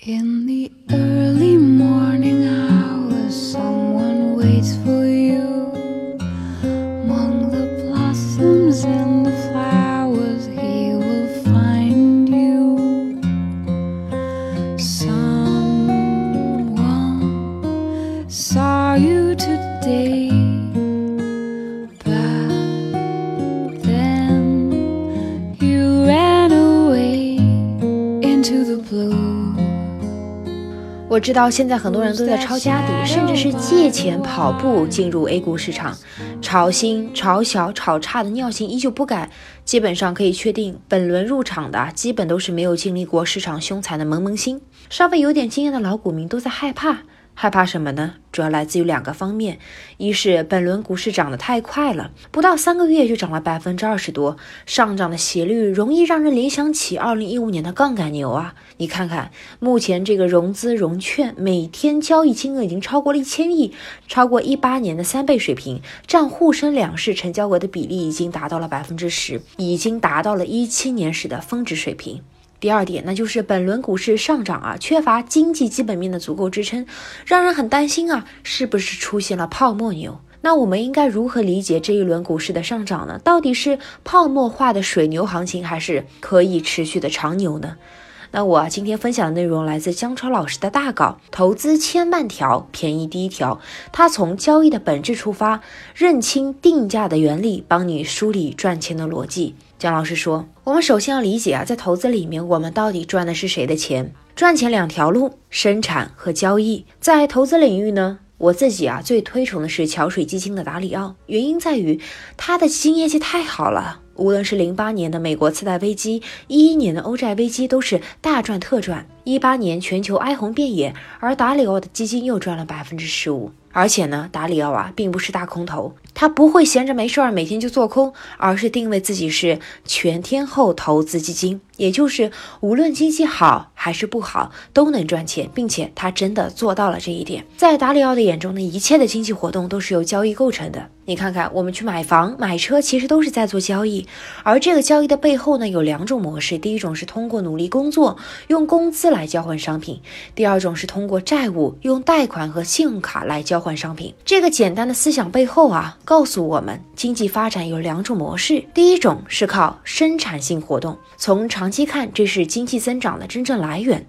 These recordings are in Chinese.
In the early 我知道现在很多人都在抄家底，甚至是借钱跑步进入 A 股市场，炒新、炒小、炒差的尿性依旧不改。基本上可以确定，本轮入场的基本都是没有经历过市场凶残的萌萌新，稍微有点经验的老股民都在害怕。害怕什么呢？主要来自于两个方面，一是本轮股市涨得太快了，不到三个月就涨了百分之二十多，上涨的斜率容易让人联想起二零一五年的杠杆牛啊！你看看目前这个融资融券每天交易金额已经超过了一千亿，超过一八年的三倍水平，占沪深两市成交额的比例已经达到了百分之十，已经达到了一七年时的峰值水平。第二点，那就是本轮股市上涨啊，缺乏经济基本面的足够支撑，让人很担心啊，是不是出现了泡沫牛？那我们应该如何理解这一轮股市的上涨呢？到底是泡沫化的水牛行情，还是可以持续的长牛呢？那我，今天分享的内容来自姜超老师的大稿《投资千万条，便宜第一条》。他从交易的本质出发，认清定价的原理，帮你梳理赚钱的逻辑。姜老师说，我们首先要理解啊，在投资里面，我们到底赚的是谁的钱？赚钱两条路，生产和交易。在投资领域呢，我自己啊最推崇的是桥水基金的达里奥，原因在于它的基金业绩太好了。无论是零八年的美国次贷危机，一一年的欧债危机，都是大赚特赚。一八年全球哀鸿遍野，而达里奥的基金又赚了百分之十五。而且呢，达里奥啊，并不是大空头，他不会闲着没事儿每天就做空，而是定位自己是全天候投资基金，也就是无论经济好还是不好都能赚钱，并且他真的做到了这一点。在达里奥的眼中呢，一切的经济活动都是由交易构成的。你看看，我们去买房、买车，其实都是在做交易，而这个交易的背后呢，有两种模式：第一种是通过努力工作，用工资来交换商品；第二种是通过债务，用贷款和信用卡来交换商品。这个简单的思想背后啊，告诉我们，经济发展有两种模式：第一种是靠生产性活动，从长期看，这是经济增长的真正来源；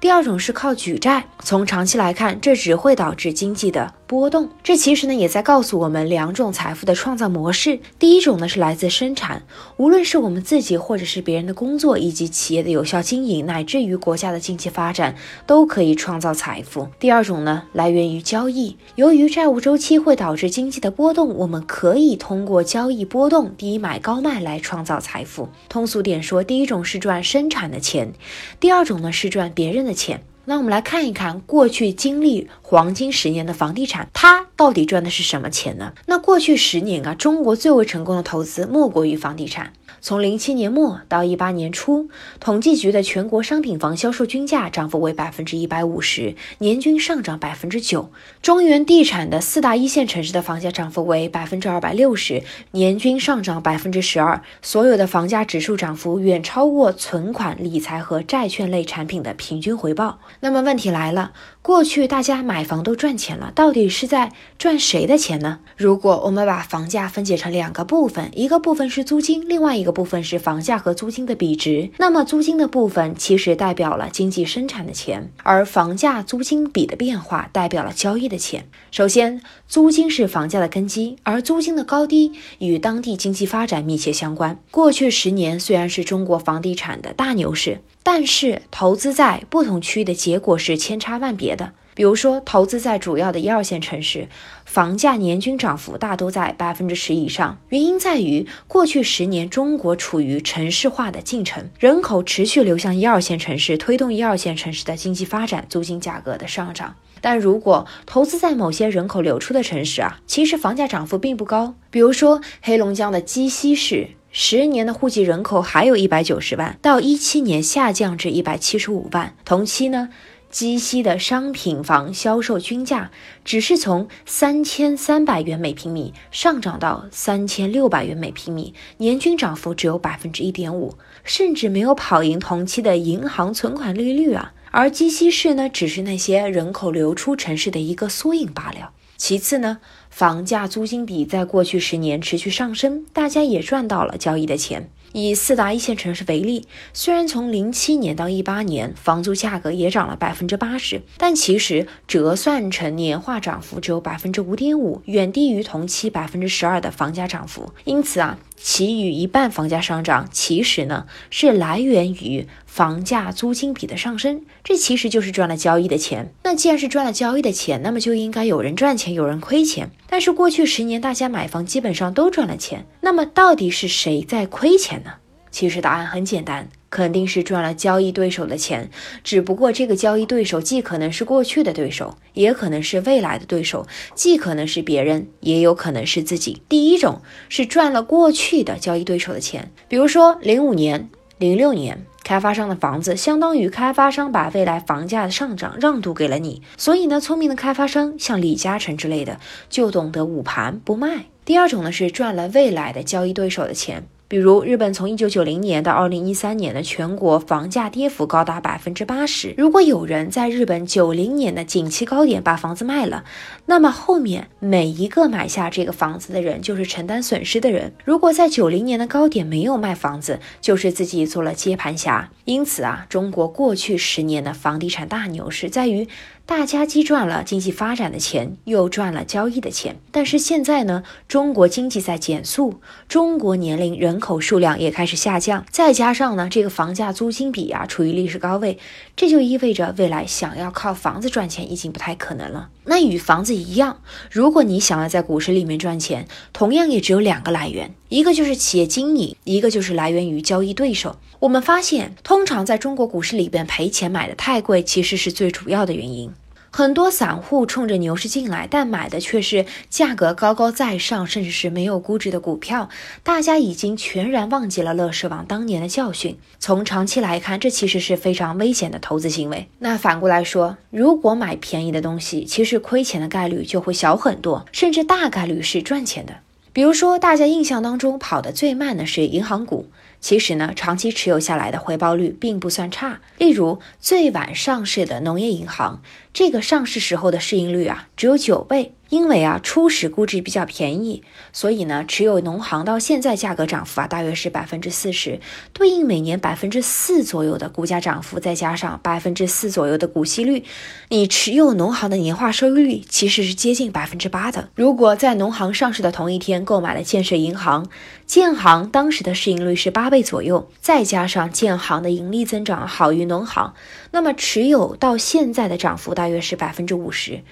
第二种是靠举债，从长期来看，这只会导致经济的波动。这其实呢，也在告诉我们两种财富的创造模式：第一种呢是来自生产，无论是我们自己或者是别人的工作，以及企业的有效经营，乃至于国家的经济发展，都可以创造财富。第二种呢，来源于交易。由于债务周期会导致经济的波动，我们可以通过交易波动低买高卖来创造财富。通俗点说，第一种是赚生产的钱，第二种呢是赚别人的钱。那我们来看一看过去经历黄金十年的房地产，它到底赚的是什么钱呢？那过去十年啊，中国最为成功的投资莫过于房地产。从零七年末到一八年初，统计局的全国商品房销售均价涨幅为百分之一百五十，年均上涨百分之九。中原地产的四大一线城市的房价涨幅为百分之二百六十，年均上涨百分之十二。所有的房价指数涨幅远超过存款、理财和债券类产品的平均回报。那么问题来了，过去大家买房都赚钱了，到底是在赚谁的钱呢？如果我们把房价分解成两个部分，一个部分是租金，另外一个部分是房价和租金的比值，那么租金的部分其实代表了经济生产的钱，而房价租金比的变化代表了交易的钱。首先，租金是房价的根基，而租金的高低与当地经济发展密切相关。过去十年虽然是中国房地产的大牛市。但是投资在不同区域的结果是千差万别的。比如说，投资在主要的一二线城市，房价年均涨幅大都在百分之十以上。原因在于过去十年中国处于城市化的进程，人口持续流向一二线城市，推动一二线城市的经济发展，租金价格的上涨。但如果投资在某些人口流出的城市啊，其实房价涨幅并不高。比如说黑龙江的鸡西市。十年的户籍人口还有一百九十万，到一七年下降至一百七十五万。同期呢，鸡西的商品房销售均价只是从三千三百元每平米上涨到三千六百元每平米，年均涨幅只有百分之一点五，甚至没有跑赢同期的银行存款利率啊。而鸡西市呢，只是那些人口流出城市的一个缩影罢了。其次呢，房价租金比在过去十年持续上升，大家也赚到了交易的钱。以四大一线城市为例，虽然从零七年到一八年房租价格也涨了百分之八十，但其实折算成年化涨幅只有百分之五点五，远低于同期百分之十二的房价涨幅。因此啊。其余一半房价上涨，其实呢是来源于房价租金比的上升，这其实就是赚了交易的钱。那既然是赚了交易的钱，那么就应该有人赚钱，有人亏钱。但是过去十年大家买房基本上都赚了钱，那么到底是谁在亏钱呢？其实答案很简单。肯定是赚了交易对手的钱，只不过这个交易对手既可能是过去的对手，也可能是未来的对手，既可能是别人，也有可能是自己。第一种是赚了过去的交易对手的钱，比如说零五年、零六年，开发商的房子相当于开发商把未来房价的上涨让渡给了你，所以呢，聪明的开发商像李嘉诚之类的就懂得捂盘不卖。第二种呢是赚了未来的交易对手的钱。比如，日本从一九九零年到二零一三年的全国房价跌幅高达百分之八十。如果有人在日本九零年的景气高点把房子卖了，那么后面每一个买下这个房子的人就是承担损失的人。如果在九零年的高点没有卖房子，就是自己做了接盘侠。因此啊，中国过去十年的房地产大牛市在于。大家既赚了经济发展的钱，又赚了交易的钱。但是现在呢，中国经济在减速，中国年龄人口数量也开始下降，再加上呢，这个房价租金比啊处于历史高位，这就意味着未来想要靠房子赚钱已经不太可能了。那与房子一样，如果你想要在股市里面赚钱，同样也只有两个来源，一个就是企业经营，一个就是来源于交易对手。我们发现，通常在中国股市里边赔钱买的太贵，其实是最主要的原因。很多散户冲着牛市进来，但买的却是价格高高在上，甚至是没有估值的股票。大家已经全然忘记了乐视网当年的教训。从长期来看，这其实是非常危险的投资行为。那反过来说，如果买便宜的东西，其实亏钱的概率就会小很多，甚至大概率是赚钱的。比如说，大家印象当中跑得最慢的是银行股。其实呢，长期持有下来的回报率并不算差。例如，最晚上市的农业银行，这个上市时候的市盈率啊，只有九倍。因为啊，初始估值比较便宜，所以呢，持有农行到现在价格涨幅啊，大约是百分之四十，对应每年百分之四左右的股价涨幅，再加上百分之四左右的股息率，你持有农行的年化收益率其实是接近百分之八的。如果在农行上市的同一天购买了建设银行，建行当时的市盈率是八倍左右，再加上建行的盈利增长好于农行，那么持有到现在的涨幅大大约是百分之五十。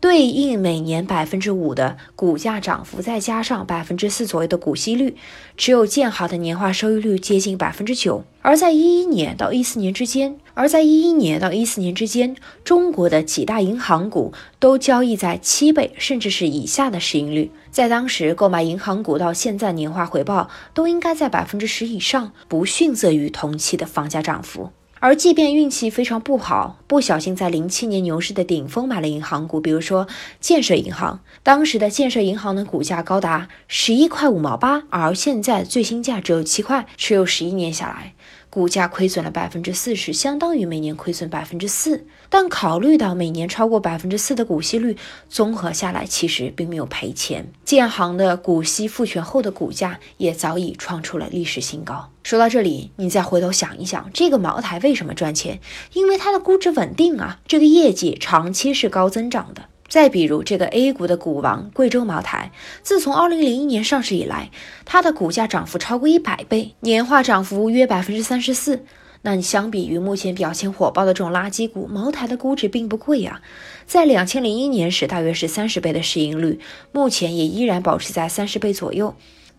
对应每年百分之五的股价涨幅，再加上百分之四左右的股息率，持有建行的年化收益率接近百分之九。而在一一年到一四年之间，而在一一年到一四年之间，中国的几大银行股都交易在七倍甚至是以下的市盈率。在当时购买银行股到现在年化回报都应该在百分之十以上，不逊色于同期的房价涨幅。而即便运气非常不好，不小心在零七年牛市的顶峰买了银行股，比如说建设银行，当时的建设银行的股价高达十一块五毛八，而现在最新价只有七块，持有十一年下来。股价亏损了百分之四十，相当于每年亏损百分之四。但考虑到每年超过百分之四的股息率，综合下来其实并没有赔钱。建行的股息复权后的股价也早已创出了历史新高。说到这里，你再回头想一想，这个茅台为什么赚钱？因为它的估值稳定啊，这个业绩长期是高增长的。再比如这个 A 股的股王贵州茅台，自从二零零一年上市以来，它的股价涨幅超过一百倍，年化涨幅约百分之三十四。那你相比于目前表现火爆的这种垃圾股，茅台的估值并不贵呀，在两千零一年时大约是三十倍的市盈率，目前也依然保持在三十倍左右。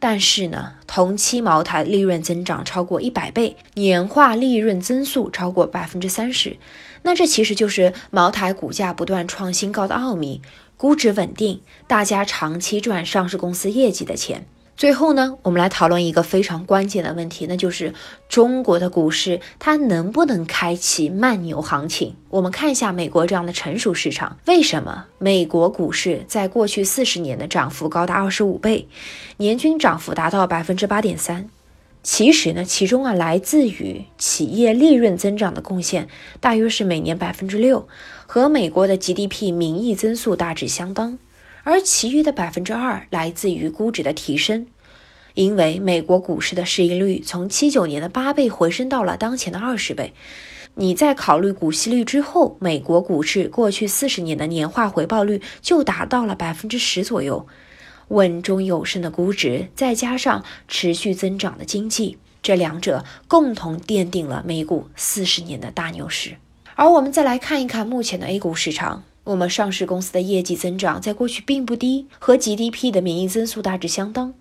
但是呢，同期茅台利润增长超过一百倍，年化利润增速超过百分之三十。那这其实就是茅台股价不断创新高的奥秘，估值稳定，大家长期赚上市公司业绩的钱。最后呢，我们来讨论一个非常关键的问题，那就是中国的股市它能不能开启慢牛行情？我们看一下美国这样的成熟市场，为什么美国股市在过去四十年的涨幅高达二十五倍，年均涨幅达到百分之八点三？其实呢，其中啊来自于企业利润增长的贡献大约是每年百分之六，和美国的 GDP 名义增速大致相当，而其余的百分之二来自于估值的提升。因为美国股市的市盈率从七九年的八倍回升到了当前的二十倍，你在考虑股息率之后，美国股市过去四十年的年化回报率就达到了百分之十左右，稳中有升的估值，再加上持续增长的经济，这两者共同奠定了美股四十年的大牛市。而我们再来看一看目前的 A 股市场，我们上市公司的业绩增长在过去并不低，和 GDP 的名义增速大致相当。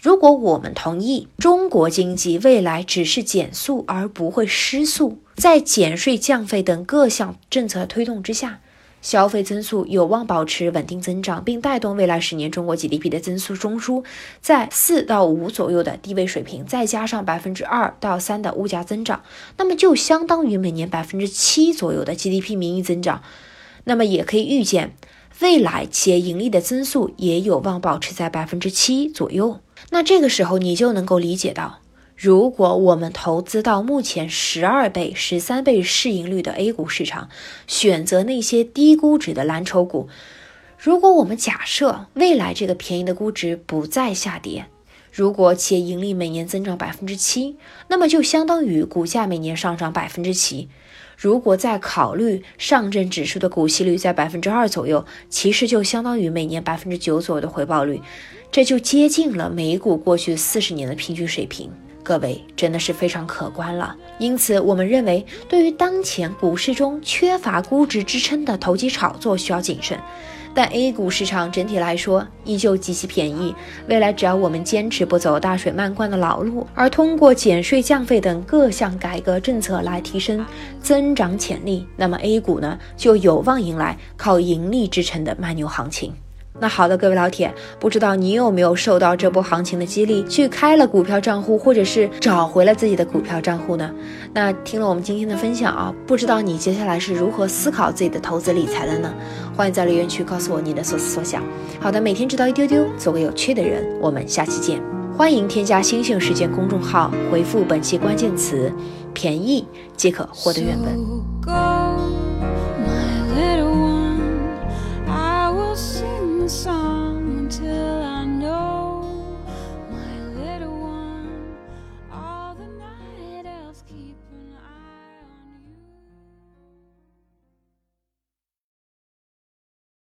如果我们同意中国经济未来只是减速而不会失速，在减税降费等各项政策推动之下，消费增速有望保持稳定增长，并带动未来十年中国 GDP 的增速中枢在四到五左右的低位水平，再加上百分之二到三的物价增长，那么就相当于每年百分之七左右的 GDP 名义增长。那么也可以预见，未来企业盈利的增速也有望保持在百分之七左右。那这个时候你就能够理解到，如果我们投资到目前十二倍、十三倍市盈率的 A 股市场，选择那些低估值的蓝筹股，如果我们假设未来这个便宜的估值不再下跌，如果企业盈利每年增长百分之七，那么就相当于股价每年上涨百分之七。如果再考虑上证指数的股息率在百分之二左右，其实就相当于每年百分之九左右的回报率。这就接近了美股过去四十年的平均水平，各位真的是非常可观了。因此，我们认为对于当前股市中缺乏估值支撑的投机炒作需要谨慎。但 A 股市场整体来说依旧极其便宜，未来只要我们坚持不走大水漫灌的老路，而通过减税降费等各项改革政策来提升增长潜力，那么 A 股呢就有望迎来靠盈利支撑的慢牛行情。那好的，各位老铁，不知道你有没有受到这波行情的激励，去开了股票账户，或者是找回了自己的股票账户呢？那听了我们今天的分享啊，不知道你接下来是如何思考自己的投资理财的呢？欢迎在留言区告诉我你的所思所想。好的，每天知道一丢丢，做个有趣的人，我们下期见。欢迎添加星星时间公众号，回复本期关键词“便宜”即可获得原文。